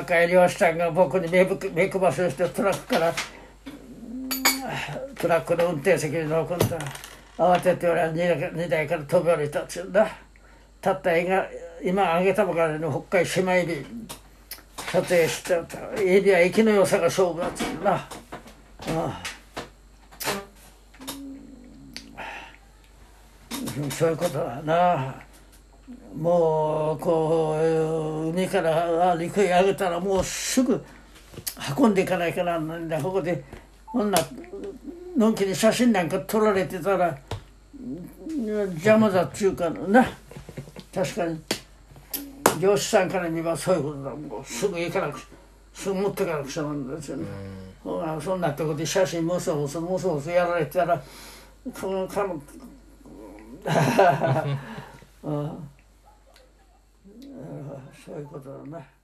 若い漁師さんが僕に目目くばせをしてトラックからトラックの運転席に乗り込んだ。慌てて俺は荷台から飛び降りたっつうんだ。たった今今あげたばかりの北海島エビ撮影してた。エビは生きの良さが勝負だっつうんだ。ああそういうことはな。もうこう海から陸へ上げたらもうすぐ運んでいかないかなんだここでこんなのんきに写真なんか撮られてたら邪魔だっちゅうかな。確かに。漁師さんから見ればそういうことだもうすぐ行かなくすぐ持ってかなくちゃなんですよね、うん、そんなとこで写真もそもそもそもそやられてたらこのかのうん、そういうことだな。